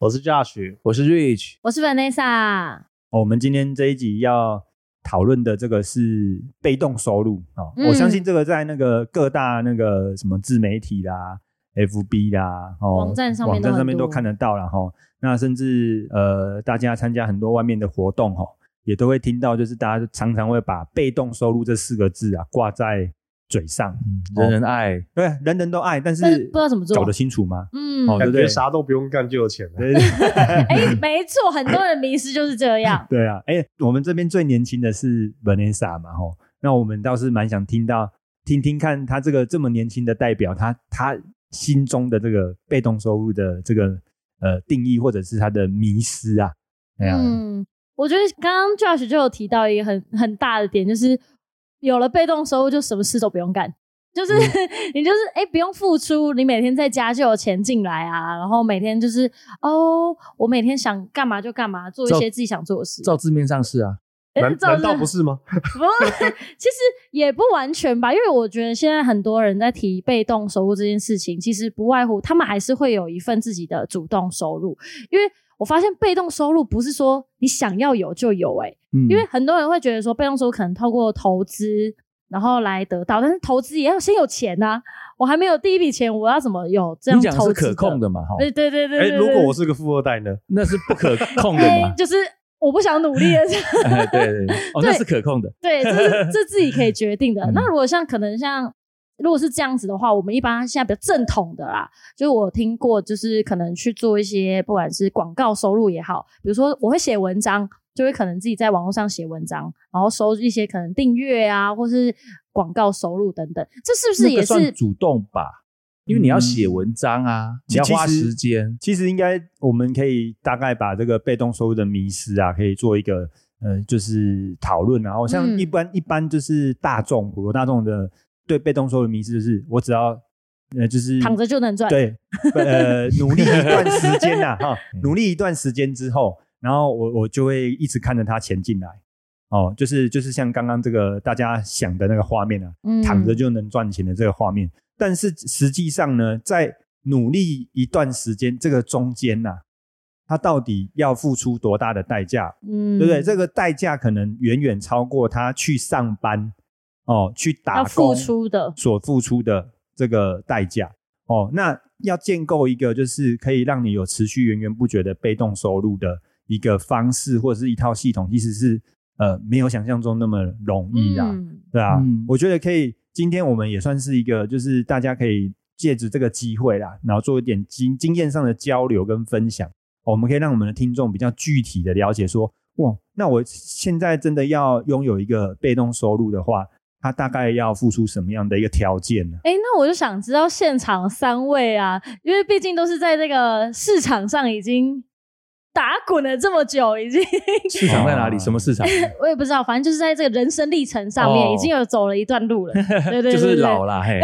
我是 Josh，我是 Rich，我是 Vanessa。哦我们今天这一集要讨论的这个是被动收入哦，嗯我相信这个在那个各大那个什么自媒体啦、FB 啦、哦网站上面网站上面都看得到了哈、哦。那甚至呃，大家参加很多外面的活动哈、哦，也都会听到，就是大家常常会把被动收入这四个字啊挂在嘴上，人人爱，对，人人都爱，但是但是不知道怎么做。搞得清楚吗？嗯，哦对不对？感觉啥都不用干就有钱了。对对。对。哎，没错，很多人迷失就是这样。对啊，哎、我们这边最年轻的是 Vanessa 嘛，吼，那我们倒是蛮想听到，听听看他这个这么年轻的代表，他他心中的这个被动收入的这个呃定义，或者是他的迷失啊，哎呀、嗯，我觉得刚刚 Josh 就有提到一个很很大的点，就是有了被动收入，就什么事都不用干。就是、你就是哎、不用付出，你每天在家就有钱进来啊，然后每天就是哦，我每天想干嘛就干嘛，做一些自己想做的事。照字面上是啊，难道不是吗？不，其实也不完全吧，因为我觉得现在很多人在提被动收入这件事情，其实不外乎他们还是会有一份自己的主动收入，因为我发现被动收入不是说你想要有就有、欸，嗯因为很多人会觉得说被动收入可能透过投资然后来得到，但是投资也要先有钱呐、我还没有第一笔钱，我要怎么有这样你讲是可控的嘛，哈，对对对对哎，对如果我是是个富二代呢？那是不可控的嘛，哎就是我不想努力了。哎对对，对哦，那是可控的，对，这是这自己可以 决定的。嗯那如果像可能像如果是这样子的话，我们一般现在比较正统的啦，就是我听过，就是可能去做一些不管是广告收入也好，比如说我会写文章，就会可能自己在网络上写文章，然后收一些可能订阅啊，或是广告收入等等，这是不是也算主动吧？因为你要写文章啊，你要花时间，其实应该我们可以大概把这个被动收入的迷失啊，可以做一个呃，就是讨论。然后像嗯一般、一般就是大众普罗大众的对被动收入的迷失，就是我只要呃就是躺着就能赚对，呃，努力一段时间呐、哈，努力一段时间之后，然后我我就会一直看着它钱进来。哦，就是就是像刚刚这个大家想的那个画面啊，嗯躺着就能赚钱的这个画面。但是实际上呢，在努力一段时间这个中间呐、他到底要付出多大的代价？嗯对不对？这个代价可能远远超过他去上班哦，去打要付出的所付出的这个代价哦。那要建构一个就是可以让你有持续源源不绝的被动收入的一个方式或者是一套系统，其实是呃没有想象中那么容易啊。嗯对啊，嗯我觉得可以。今天我们也算是一个，就是大家可以借着这个机会啦，然后做一点经经验上的交流跟分享。哦我们可以让我们的听众比较具体的了解说，哇，那我现在真的要拥有一个被动收入的话，他大概要付出什么样的一个条件呢？哎，那我就想知道现场三位啊，因为毕竟都是在这个市场上已经打滚了这么久，已经 市场在哪里？哦什么市场？我也不知道，反正就是在这个人生历程上面哦已经有走了一段路了。对对对，就是老了，嘿，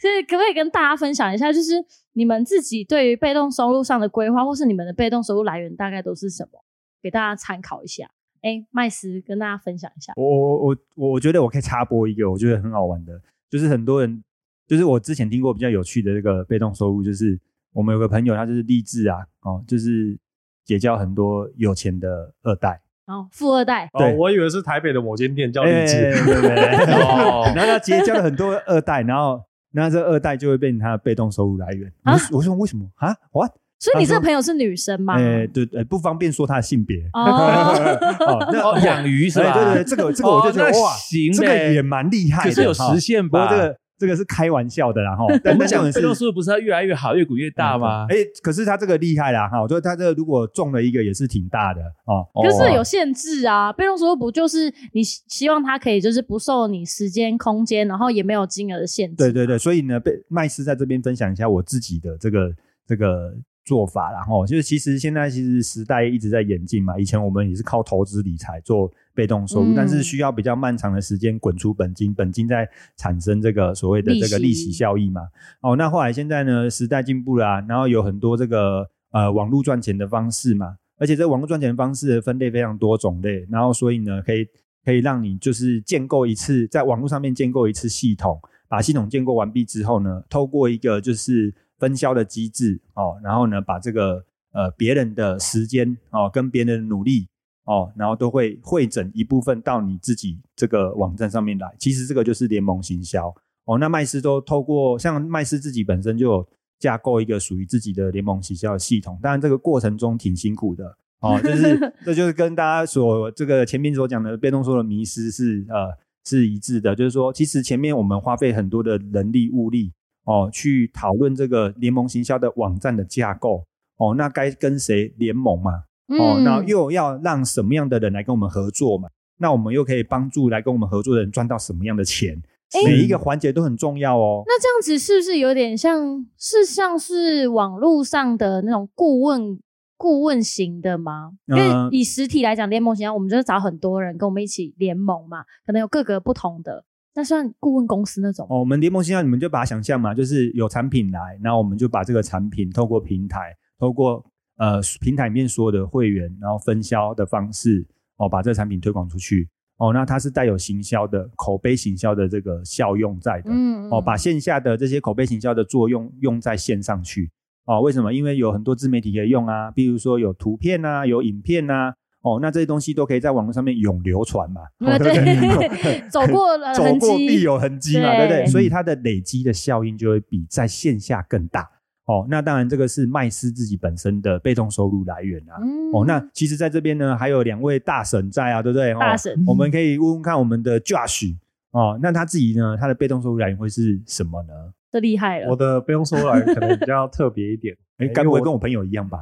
所以可不可以跟大家分享一下，就是你们自己对于被动收入上的规划，或是你们的被动收入来源大概都是什么？给大家参考一下。哎，麦斯跟大家分享一下。我我我我我觉得我可以插播一个，我觉得很好玩的，就是很多人，就是我之前听过比较有趣的这个被动收入，就是我们有个朋友，他就是励志啊，哦，就是结交很多有钱的二代，哦富二代，哦对，我以为是台北的某间店叫励哎志。对不对，哦 然后他结交了很多二代，然后那这二代就会变成他的被动收入来源。我我说为什么啊？what？所以你这个朋友是女生吗？哎，对对，不方便说她的性别。哦，哦，那哦，养鱼是吧？哎对对对，这个这个我就觉得哇，行这个也蛮厉害的，可是有哈实现吧？不过这个这个是开玩笑的啦哈。但我们讲被动收入不是要越来越好，越滚越大吗？哎，可是他这个厉害啦哈，我觉得他这个如果中了一个也是挺大的哦。可是有哦限制啊。被动收入不就是你希希望它可以就是不受你时间、空间，然后也没有金额的限制。对对对，所以呢，被麦斯在这边分享一下我自己的这个这个做法啦。吼，就是其实现在其实时代一直在演进嘛，以前我们也是靠投资理财做被动收入，嗯但是需要比较漫长的时间滚出本金，本金再产生这个所谓的这个利利息息效益嘛。哦，那后来现在呢，时代进步了、啊，然后有很多这个呃网络赚钱的方式嘛，而且这网络赚钱的方式的分类非常多种类，然后所以呢，可以可以让你就是建构一次在网络上面建构一次系统，把系统建构完毕之后呢，透过一个就是分销的机制哦，然后呢把这个呃别人的时间哦跟别人的努力哦，然后都会汇整一部分到你自己这个网站上面来。其实这个就是联盟行销哦。那麦斯都透过像麦斯自己本身就有架构一个属于自己的联盟行销的系统，当然这个过程中挺辛苦的哦，就是 这就是跟大家所这个前面所讲的被动收入的迷失是呃是一致的，就是说其实前面我们花费很多的人力物力哦去讨论这个联盟行销的网站的架构哦，那该跟谁联盟嘛？哦，嗯那又要让什么样的人来跟我们合作嘛？那我们又可以帮助来跟我们合作的人赚到什么样的钱？诶每一个环节都很重要哦。那这样子是不是有点像是像是网络上的那种顾问顾问型的吗？因为嗯以实体来讲，联盟型，我们就是找很多人跟我们一起联盟嘛，可能有各个不同的，那算顾问公司那种。哦，我们联盟行销，你们就把它想象嘛，就是有产品来，然后我们就把这个产品透过平台，透过呃平台里面所有的会员，然后分销的方式，哦，把这个产品推广出去。哦，那它是带有行销的口碑行销的这个效用在的。嗯哦，把线下的这些口碑行销的作用用在线上去。哦，为什么？因为有很多自媒体可以用啊，比如说有图片啊，有影片啊。哦，那这些东西都可以在网络上面永流传嘛。对不对，走过了走痕过必迹，有痕迹嘛，对不对？所以它的累积的效应就会比在线下更大。哦，那当然这个是麦斯自己本身的被动收入来源啊。嗯哦，那其实在这边呢，还有两位大神在啊，对不对？哦大神我们可以问问看我们的 Josh 哦，那他自己呢，他的被动收入来源会是什么呢？这厉害了我。的不用收入来源可能比较特别一点，哎，该不会我跟我朋友一样吧？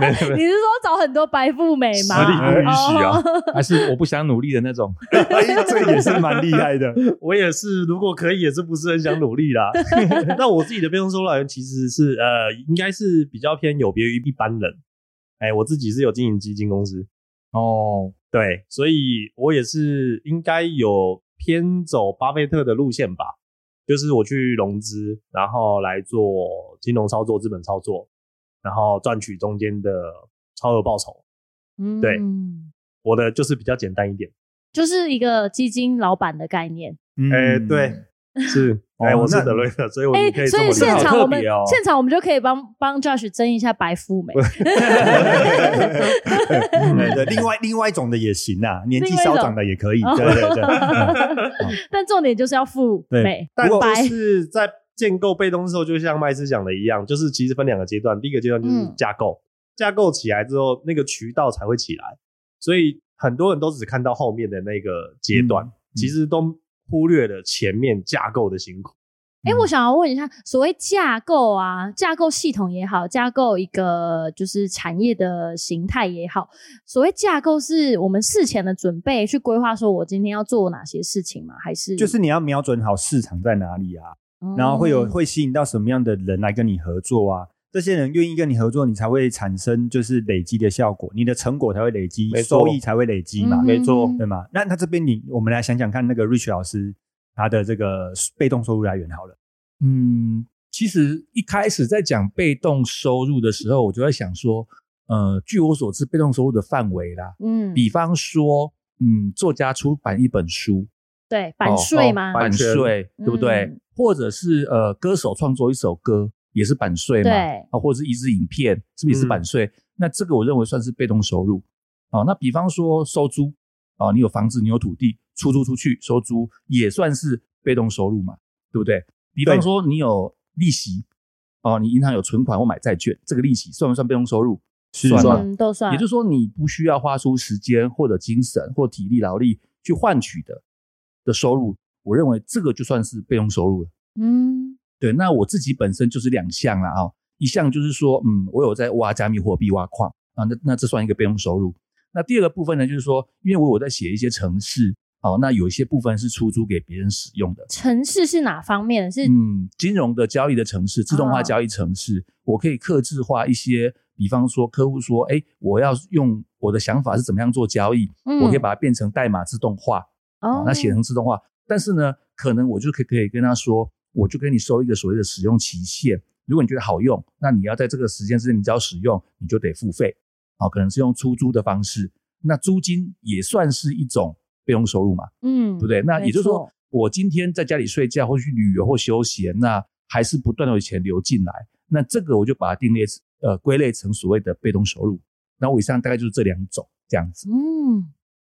没有没有你是说找很多白富美吗？实力不允许啊哦 还是我不想努力的那种？哎这个也是蛮厉害的。我也是，如果可以，也是不是很想努力啦。那我自己的被动收入来源其实是呃，应该是比较偏有别于一般人。哎，我自己是有经营基金公司，哦，对，所以我也是应该有偏走巴菲特的路线吧，就是我去融资，然后来做金融操作、资本操作，然后赚取中间的超额报酬。嗯对我的就是比较简单一点。就是一个基金老板的概念。嗯哎、对，是，哎、我是德瑞特，所以我哎、们可以这所以。现场我们、现场我们就可以帮帮 Josh 争一下白富美。对 对，另外另外一种的也行啊，年纪稍长的也可以。对对对，嗯 但重点就是要富美但就白。是在建构被动的时候，就像麦斯讲的一样，就是其实分两个阶段，第一个阶段就是嗯架构，架构起来之后，那个渠道才会起来。所以很多人都只看到后面的那个阶段，嗯其实都忽略了前面架构的辛苦。哎、我想要问一下，所谓架构啊，架构系统也好，架构一个就是产业的形态也好，所谓架构是我们事前的准备去规划，说我今天要做哪些事情吗？还是就是你要瞄准好市场在哪里啊，然后会有嗯会吸引到什么样的人来跟你合作啊？这些人愿意跟你合作，你才会产生就是累积的效果，你的成果才会累积，收益才会累积嘛，嗯。没错。对吗？那那这边你我们来想想看，那个 Rich 老师他的这个被动收入来源好了，嗯，其实一开始在讲被动收入的时候，我就在想说，呃，据我所知，被动收入的范围啦，嗯，比方说，嗯，作家出版一本书，对版税吗？版税对不对？嗯。或者是呃，歌手创作一首歌也是版税嘛，啊，或者是一支影片是不是也是版税？那这个我认为算是被动收入。哦，那比方说收租，哦，你有房子，你有土地，出租出去收租也算是被动收入嘛，对不对？比方说你有利息，哦，你银行有存款或买债券，这个利息算不算被动收入？算都算。也就是说，你不需要花出时间或者精神或体力劳力去换取的的收入，我认为这个就算是被动收入了。嗯对，那我自己本身就是两项啦啊、一项就是说，嗯，我有在挖加密货币、挖矿啊，那那这算一个被动收入。那第二个部分呢，就是说，因为我有在写一些程式，哦，那有一些部分是出租给别人使用的。城市是哪方面？是嗯，金融的交易的城市，自动化哦交易城市，我可以克制化一些，比方说客户说，哎，我要用我的想法是怎么样做交易，嗯我可以把它变成代码自动化，哦哦，那写成自动化。但是呢，可能我就可以可以跟他说，我就给你收一个所谓的使用期限，如果你觉得好用，那你要在这个时间之内你只要使用，你就得付费，哦，可能是用出租的方式，那租金也算是一种被动收入嘛，嗯，对不对？那也就是说，我今天在家里睡觉，或去旅游或休闲，那还是不断的有钱流进来。那这个我就把它定列呃归类成所谓的被动收入。那我以上大概就是这两种这样子。嗯，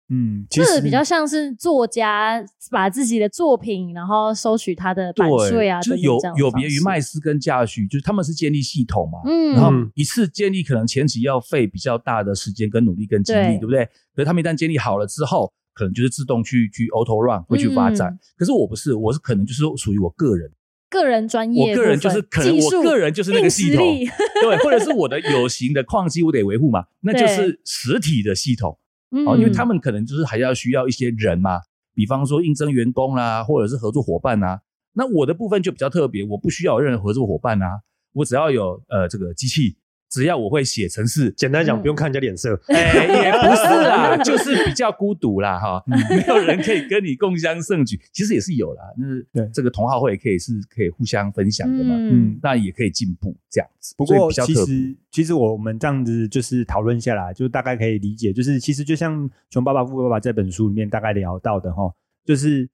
嗯，其实这个比较像是作家把自己的作品，然后收取他的版税啊，就是有有别于麦斯跟嘉许，就是他们是建立系统嘛，嗯，然后嗯一次建立可能前期要费比较大的时间跟努力跟精力，对对不对？可是他们一旦建立好了之后，可能就是自动去去 auto run 会去发展。嗯可是我不是，我是可能就是属于我个人，个人专业，我个人就是可能技术我个人就是那个系统对，或者是我的有形的矿机我得维护嘛，那就是实体的系统嗯哦，因为他们可能就是还要需要一些人嘛，比方说应征员工啦，或者是合作伙伴啊。那我的部分就比较特别，我不需要有任何合作伙伴啊，我只要有呃这个机器，只要我会写程式，简单讲，嗯不用看人家脸色，哎，也不是啦，就是比较孤独啦，哈，没有人可以跟你共襄盛举。其实也是有啦，就是对这个同好会可以是可以互相分享的嘛，嗯，那也可以进步这样子。不过比较其实其实我们这样子就是讨论下来，就大概可以理解，就是其实就像《穷爸爸富爸爸》这本书里面大概聊到的哈，就是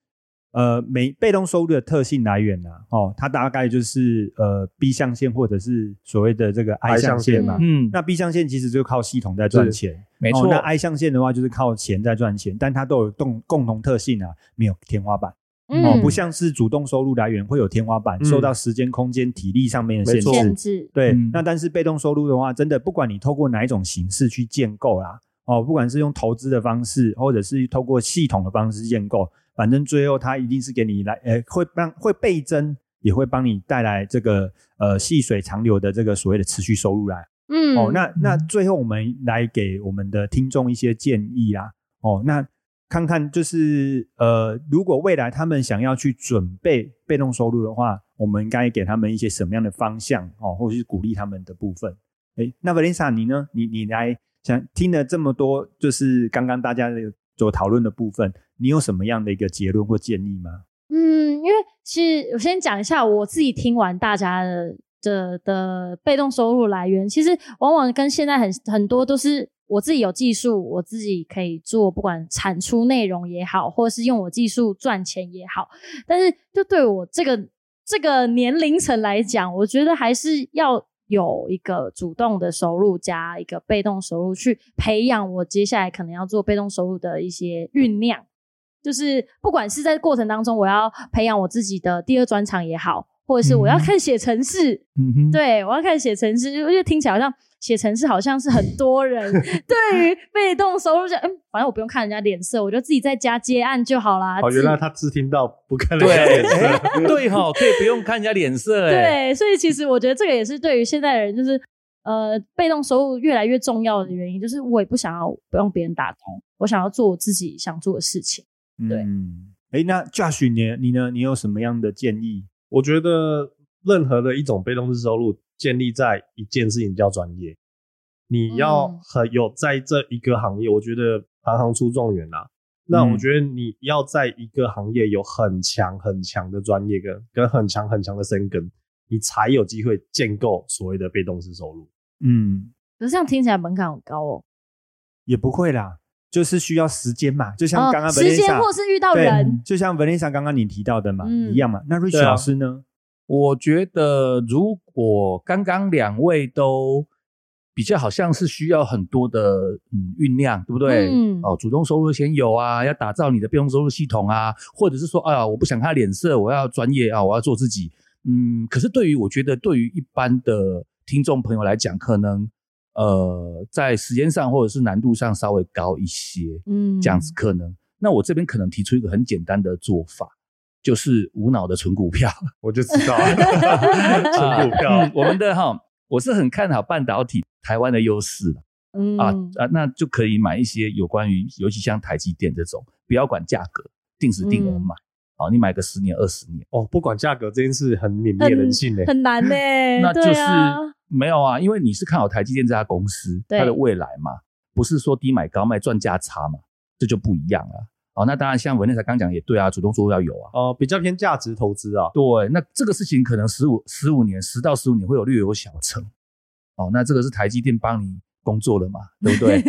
呃每被动收入的特性来源呐、哦，它大概就是呃 B 象限或者是所谓的这个 I I 象限嘛。限嗯，那 B 象限其实就靠系统在赚钱，没错。哦那 I 象限的话就是靠钱在赚钱，但它都有共共同特性啊，没有天花板。嗯哦，不像是主动收入来源会有天花板，嗯受到时间、空间、体力上面的限制限。制，对，嗯那但是被动收入的话，真的不管你透过哪一种形式去建构啦，哦，不管是用投资的方式，或者是透过系统的方式建构，反正最后它一定是给你来，呃，会帮会倍增，也会帮你带来这个呃细水长流的这个所谓的持续收入来。嗯，哦，那那最后我们来给我们的听众一些建议啦。哦，那看看就是呃，如果未来他们想要去准备被动收入的话，我们应该给他们一些什么样的方向哦，或者是鼓励他们的部分。诶，那 Vanessa 你呢？你你来想听了这么多，就是刚刚大家的所讨论的部分，你有什么样的一个结论或建议吗？嗯，因为其实我先讲一下我自己听完大家的的的被动收入来源，其实往往跟现在很很多都是我自己有技术，我自己可以做，不管产出内容也好，或是用我技术赚钱也好，但是就对我这个这个年龄层来讲，我觉得还是要。有一个主动的收入加一个被动收入，去培养我接下来可能要做被动收入的一些酝酿。就是不管是在过程当中，我要培养我自己的第二专长也好，或者是我要看写程式，嗯哼，对我要看写程式，因为听起来好像写程式好像是很多人 对于被动收入就嗯，反正我不用看人家脸色，我就自己在家接案就好啦。哦，原来他只听到不看人，家脸色，哎对哈，可以不用看人家脸色，哎，对，所以其实我觉得这个也是对于现在的人，就是呃，被动收入越来越重要的原因，就是我也不想要不用别人打工，我想要做我自己想做的事情。对嗯，诶，那 Josh 你你呢？你有什么样的建议？我觉得任何的一种被动式收入建立在一件事情叫专业，你要嗯很有在这一个行业，我觉得行行出状元啦。那嗯我觉得你要在一个行业有很强很强的专业跟跟很强很强的深耕，你才有机会建构所谓的被动式收入。嗯，可是这样听起来门槛很高哦。也不会啦，就是需要时间嘛，就像哦刚刚时间或是遇到对人，就像 Vanessa 刚刚你提到的嘛，嗯一样嘛。那 Rich 对啊老师呢？我觉得如果刚刚两位都比较好像是需要很多的嗯酝酿，对不对？嗯哦，主动收入先有啊，要打造你的被动收入系统啊，或者是说，哎呀，我不想看脸色，我要专业啊，我要做自己。嗯，可是对于我觉得对于一般的听众朋友来讲，可能呃在时间上或者是难度上稍微高一些。嗯，这样子可能。那我这边可能提出一个很简单的做法，就是无脑的存股票。我就知道 存股票嗯，我们的哈，我是很看好半导体台湾的优势嗯啊啊，那就可以买一些有关于，尤其像台积电这种，不要管价格，定时定额嗯买。好，你买个十年二十年，哦，不管价格这件事很泯灭人性呢。很难呢、那就是啊没有啊，因为你是看好台积电这家公司对它的未来嘛，不是说低买高卖赚价差嘛，这就不一样了。哦，那当然像文内才刚讲也对啊，主动收入要有啊。哦，比较偏价值投资啊。对，那这个事情可能十五十五年，十到十五年会有略有小成。哦，那这个是台积电帮你工作了嘛，对不对？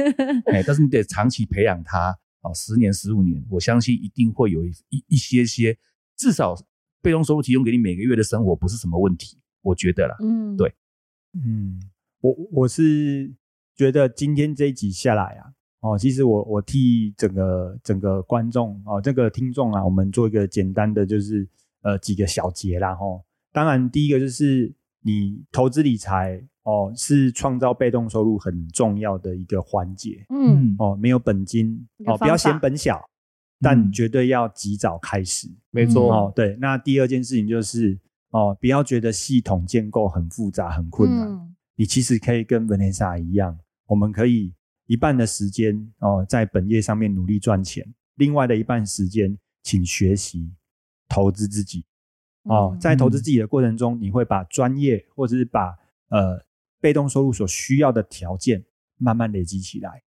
哎，但是你得长期培养它，哦，十年、十五年，我相信一定会有一一一些些，至少被动收入提供给你每个月的生活不是什么问题，我觉得啦。嗯，对嗯，我我是觉得今天这一集下来啊，哦，其实我我替整个整个观众哦，这个听众啊，我们做一个简单的就是呃几个小结啦哈、哦。当然，第一个就是你投资理财哦，是创造被动收入很重要的一个环节嗯，哦。没有本金哦，不要嫌本小，但嗯绝对要及早开始。没错，哦，对，那第二件事情就是哦，不要觉得系统建构很复杂、很困难。嗯你其实可以跟 Vanessa 一样，我们可以一半的时间哦在本业上面努力赚钱，另外的一半时间请学习投资自己哦。嗯在投资自己的过程中，你会把专业或者是把呃被动收入所需要的条件慢慢累积起来。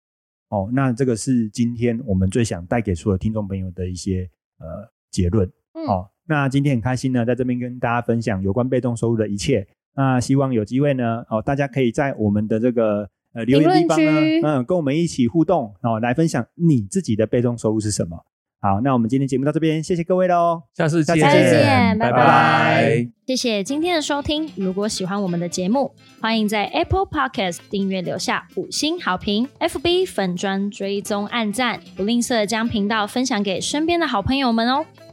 哦，那这个是今天我们最想带给所有听众朋友的一些呃结论。嗯哦，那今天很开心呢，在这边跟大家分享有关被动收入的一切。那希望有机会呢，哦，大家可以在我们的这个呃留言地方呢嗯，跟我们一起互动，哦，来分享你自己的被动收入是什么。好，那我们今天节目到这边，谢谢各位喽。下次见，下次见拜拜拜谢谢今天的收听。如果喜欢我们的节目，欢迎在 Apple Podcast 订阅留下五星好评，FB 粉砖追踪按赞，不吝啬将频道分享给身边的好朋友们哦。